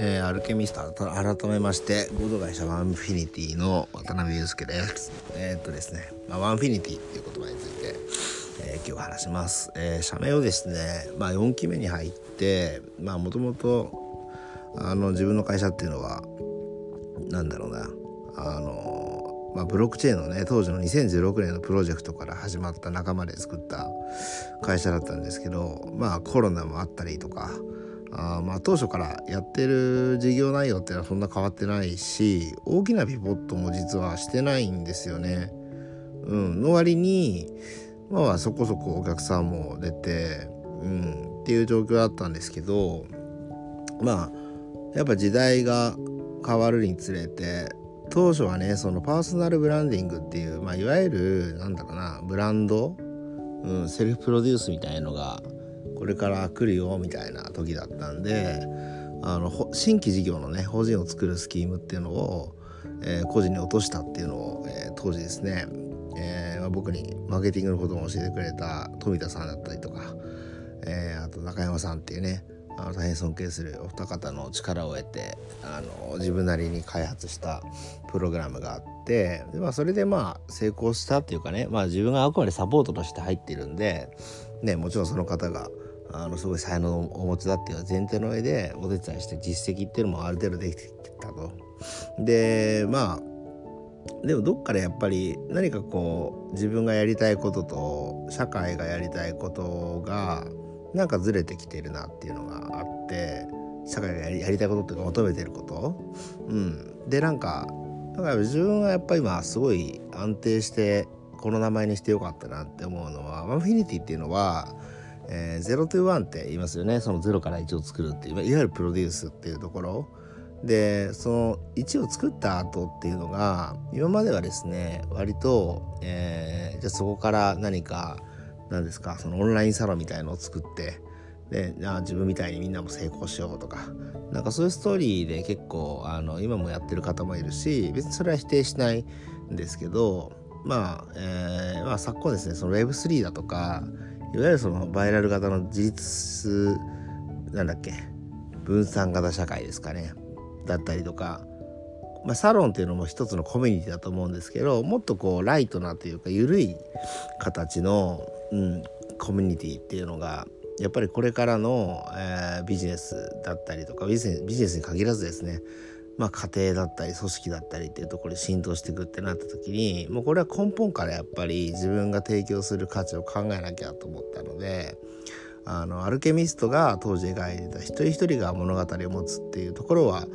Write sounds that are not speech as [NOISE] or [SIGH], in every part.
えー、アルケミスト改めまして合同会社ワンフィニティの渡辺裕介です。えー、っとですね、まあ、ワンフィニティっていう言葉について、えー、今日は話します、え社名をですね、まあ、4期目に入ってまあもともとあの自分の会社っていうのはなんだろうなあのまあ、ブロックチェーンのね当時の2016年のプロジェクトから始まった仲間で作った会社だったんですけどまあコロナもあったりとかあまあ当初からやってる事業内容っていうのはそんな変わってないし大きなピボットも実はしてないんですよね。うん、の割にまあそこそこお客さんも出て、うん、っていう状況だったんですけどまあやっぱ時代が変わるにつれて当初はねそのパーソナルブランディングっていう、まあ、いわゆるなんだろうなブランド、うん、セルフプロデュースみたいのがこれから来るよみたいな時だったんであの新規事業のね法人を作るスキームっていうのを、えー、個人に落としたっていうのを、えー、当時ですね、えーまあ、僕にマーケティングのことも教えてくれた富田さんだったりとか、えー、あと中山さんっていうねあの大変尊敬するお二方の力を得てあの自分なりに開発したプログラムがあってで、まあ、それでまあ成功したっていうかね、まあ、自分があくまでサポートとして入っているんで、ね、もちろんその方があのすごい才能をお持ちだっていう前提の上でお手伝いして実績っていうのもある程度できてきたと。でまあでもどっかでやっぱり何かこう自分がやりたいことと社会がやりたいことがなんかずれてきてるなっていうのがあって社会がやりやりたいことっていうか求めてること。うん、でなんかだから自分はやっぱり今すごい安定してこの名前にしてよかったなって思うのはマンフィニティっていうのはえー、0 to 1って言いますよね。その0から1を作るっていういわゆるプロデュースっていうところ。でその1を作った後っていうのが今まではですね割と、えー、じゃあそこから何か何ですかそのオンラインサロンみたいのを作ってであ自分みたいにみんなも成功しようとかなんかそういうストーリーで結構あの今もやってる方もいるし別にそれは否定しないんですけどまあ、えーまあ、昨今ですねその Web3 だとかいわゆるそのバイラル型の自立なんだっけ？分散型社会ですかね。だったりとか、まあ、サロンっていうのも一つのコミュニティだと思うんですけどもっとこうライトなというか緩い形の、うん、コミュニティっていうのがやっぱりこれからの、えー、ビジネスだったりとかビジネスに限らずですね。まあ、家庭だったり組織だったりっていうところに浸透していくってなった時にもうこれは根本からやっぱり自分が提供する価値を考えなきゃと思ったのであのアルケミストが当時描いてた一人一人が物語を持つっていうところは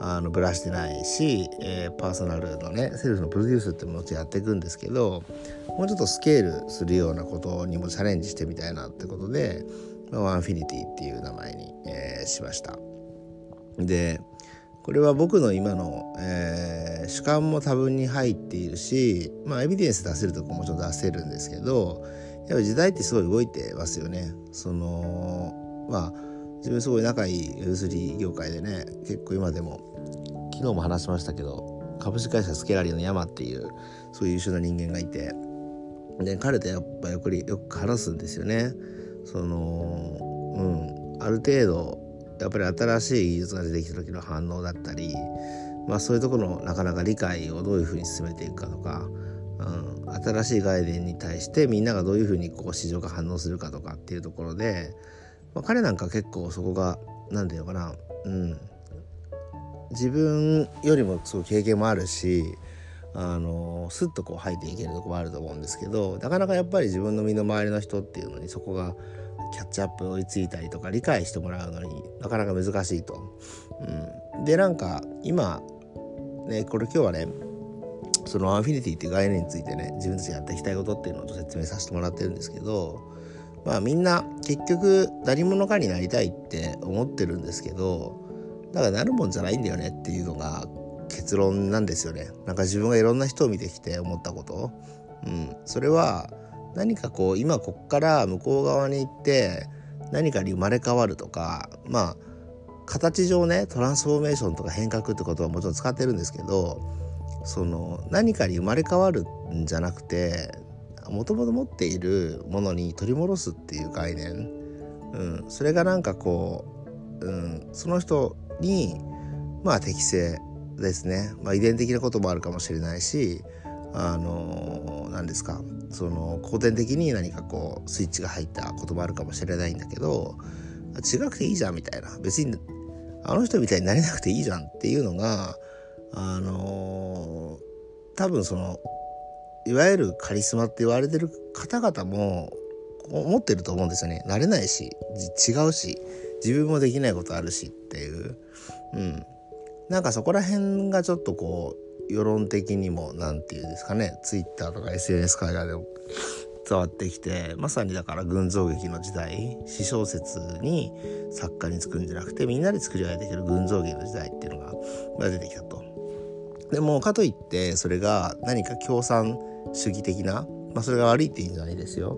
あのぶらしてないし、えー、パーソナルのねセルフのプロデュースってもちろんやっていくんですけどもうちょっとスケールするようなことにもチャレンジしてみたいなってことで、まあ、ワンフィニティっていう名前に、えー、しました。でこれは僕の今の、えー、主観も多分に入っているしまあエビデンス出せるとこもちょっと出せるんですけどやっぱ時代ってすごい動いてますよね。そのまあ自分すごい仲いい Web3 業界でね結構今でも昨日も話しましたけど株式会社スケラリーの山っていうそういう優秀な人間がいてで彼とやっぱよくよく話すんですよね。そのうんある程度やっぱり新しい技術が出てきた時の反応だったり、まあ、そういうところのなかなか理解をどういうふうに進めていくかとか、うん、新しい概念に対してみんながどういうふうにこう市場が反応するかとかっていうところで、まあ、彼なんか結構そこが何て言うのかな、うん、自分よりもすご経験もあるしあのスッとこう入っていけるとこもあると思うんですけどなかなかやっぱり自分の身の回りの人っていうのにそこがキャッチアップ追いついたりとか理解してもらうのになかなか難しいと。うん、でなんか今ねこれ今日はねそのワンフィニティっていう概念についてね自分たちがやっていきたいことっていうのを説明させてもらってるんですけどまあみんな結局何者かになりたいって思ってるんですけどだからなるもんじゃないんだよねっていうのが結論なんですよね。なんか自分がいろんな人を見てきて思ったこと。うん、それは何かこう今こっから向こう側に行って何かに生まれ変わるとかまあ形上ねトランスフォーメーションとか変革ってことはもちろん使ってるんですけどその何かに生まれ変わるんじゃなくてもともと持っているものに取り戻すっていう概念、うん、それがなんかこう、うん、その人にまあ適正ですね、まあ、遺伝的なこともあるかもしれないしあの何ですか？その後天的に何かこうスイッチが入ったこともあるかもしれないんだけど違くていいじゃんみたいな別にあの人みたいになれなくていいじゃんっていうのがあの多分そのいわゆるカリスマって言われてる方々も思ってると思うんですよね。慣れないし違うし自分もできないことあるしっていう。うん。なんかそこら辺がちょっとこう世論的にも何て言うんですかね Twitter とか SNS 界隈でも伝わってきてまさにだから群像劇の時代私小説に作家に作るんじゃなくてみんなで作り上げてきてる群像劇の時代っていうのが出てきたと。でもかといってそれが何か共産主義的な、まあ、それが悪いっていいんじゃないですよ。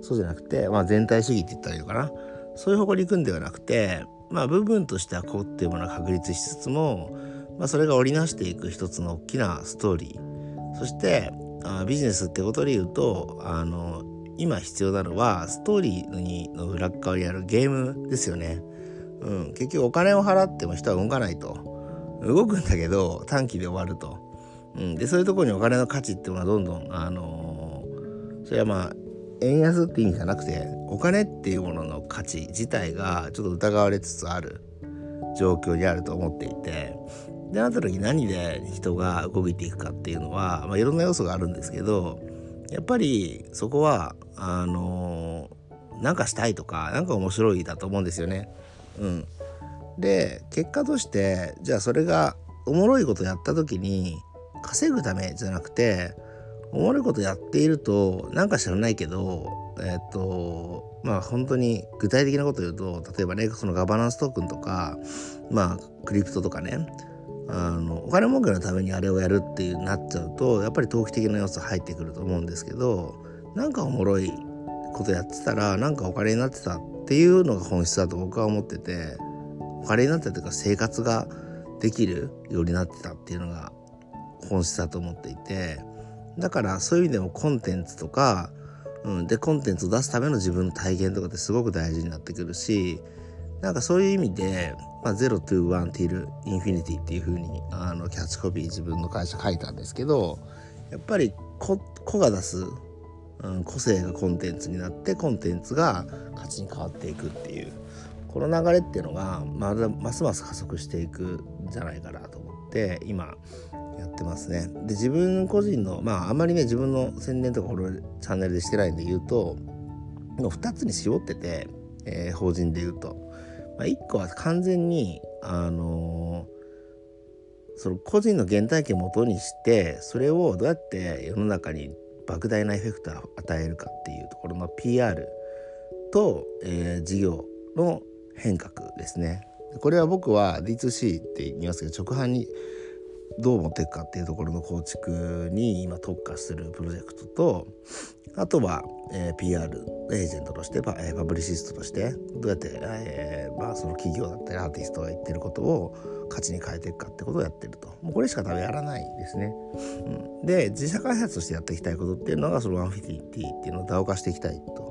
そうじゃなくて、まあ、全体主義って言ったらいいのかな。そういう方向に行くんではなくて、まあ、部分としてはこうっていうものは確立しつつも、まあ、それが織りなしていく一つの大きなストーリー。そしてあビジネスってことで言うとあの今必要なのはストーリーの裏側にあるゲームですよね。うん、結局お金を払っても人は動かないと。動くんだけど短期で終わると。うん、でそういうところにお金の価値っていうのはどんどんあのー、それはまあ円安って意味じゃなくてお金っていうものの価値自体がちょっと疑われつつある状況にあると思っていてでなった時何で人が動いていくかっていうのは、まあ、いろんな要素があるんですけどやっぱりそこはあの、なんかしたいとかなんか面白いだと思うんですよね。うん、で結果としてじゃあそれがおもろいことやった時に稼ぐためじゃなくておもろいことやっているとなんか知らないけどえっ、とまあ本当に具体的なこと言うと例えばねそのガバナンストークンとかまあクリプトとかねあのお金儲けのためにあれをやるっていうなっちゃうとやっぱり投機的な要素入ってくると思うんですけどなんかおもろいことやってたらなんかお金になってたっていうのが本質だと僕は思っててお金になってたというか生活ができるようになってたっていうのが本質だと思っていてだからそういう意味でもコンテンツとか、うん、でコンテンツを出すための自分の体験とかってすごく大事になってくるしなんかそういう意味で、まあ、0 to 1 till infinity っていう風にあにキャッチコピー自分の会社書いたんですけどやっぱり個が出す、うん、個性がコンテンツになってコンテンツが価値に変わっていくっていうこの流れっていうのがまだますます加速していくんじゃないかなと思って今やってますね。で自分個人のまああんまりね自分の宣伝とかこのチャンネルでしてないんで言うと2つに絞ってて、えー、法人で言うと、まあ、1個は完全にあのー、その個人の原体験をもとにしてそれをどうやって世の中に莫大なエフェクトを与えるかっていうところの PR と、えー、事業の変革ですね。これは僕は D2C って言いますけど直販にどう持っていくかっていうところの構築に今特化するプロジェクトとあとは、えー、PR エージェントとしてパ,、えー、パブリシストとしてどうやって、えーまあ、その企業だったりアーティストが言ってることを価値に変えていくかってことをやってると。もうこれしか多分やらないですね、うん、で自社開発としてやっていきたいことっていうのがそのワンフィニティっていうのを DAO 化していきたいと。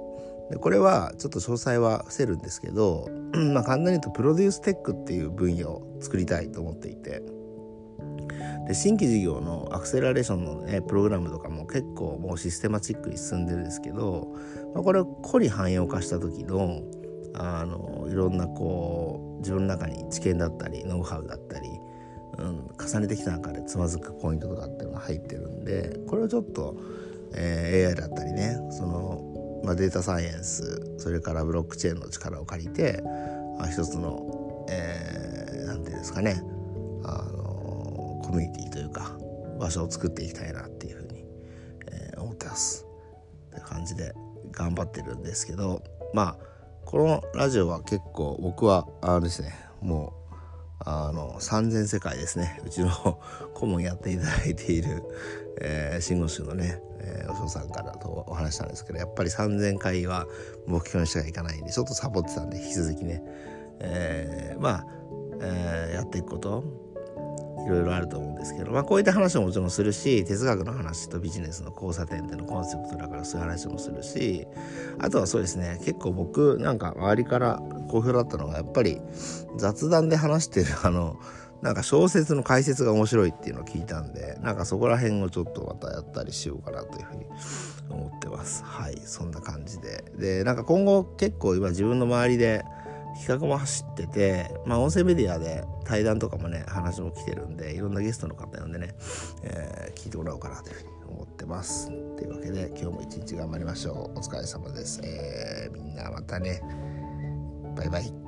でこれはちょっと詳細は伏せるんですけど [CLEARS THROAT] まあ簡単に言うとプロデューステックっていう分野を作りたいと思っていて。で新規事業のアクセラレーションの、ね、プログラムとかも結構もうシステマチックに進んでるんですけど、まあ、これをより汎用化した時のあのいろんなこう自分の中に知見だったりノウハウだったり、うん、重ねてきた中でつまずくポイントとかっていうのが入ってるんでこれをちょっと、えー、AI だったりねその、まあ、データサイエンスそれからブロックチェーンの力を借りてあ一つの何、えー、て言うんですかねあのコミュニティというか場所を作っていきたいなっていうふうに、えー、思ってます。って感じで頑張ってるんですけどまあこのラジオは結構僕はあのですねもうあの三千世界ですね。うちの [LAUGHS] 顧問やっていただいている、えー、信号宗のね、えー、お嬢さんからとお話したんですけどやっぱり3,000回は目標にしてはいかないんでちょっとサボってたんで引き続きね、えー、まあ、えー、やっていくこといろいろあると思うんですけど、まあ、こういった話ももちろんするし哲学の話とビジネスの交差点でのコンセプトだからそういう話もするしあとはそうですね結構僕なんか周りから好評だったのがやっぱり雑談で話してる [LAUGHS] あのなんか小説の解説が面白いっていうのを聞いたんでなんかそこら辺をちょっとまたやったりしようかなというふうに思ってます。はいそんな感じで。でなんか今後結構今自分の周りで企画も走っててまあ音声メディアで対談とかもね話も来てるんでいろんなゲストの方呼んでね、えー、聞いてもらおうかなというふうに思ってます。というわけで今日も一日頑張りましょう。お疲れ様です、えー、みんなまたね。バイバイ。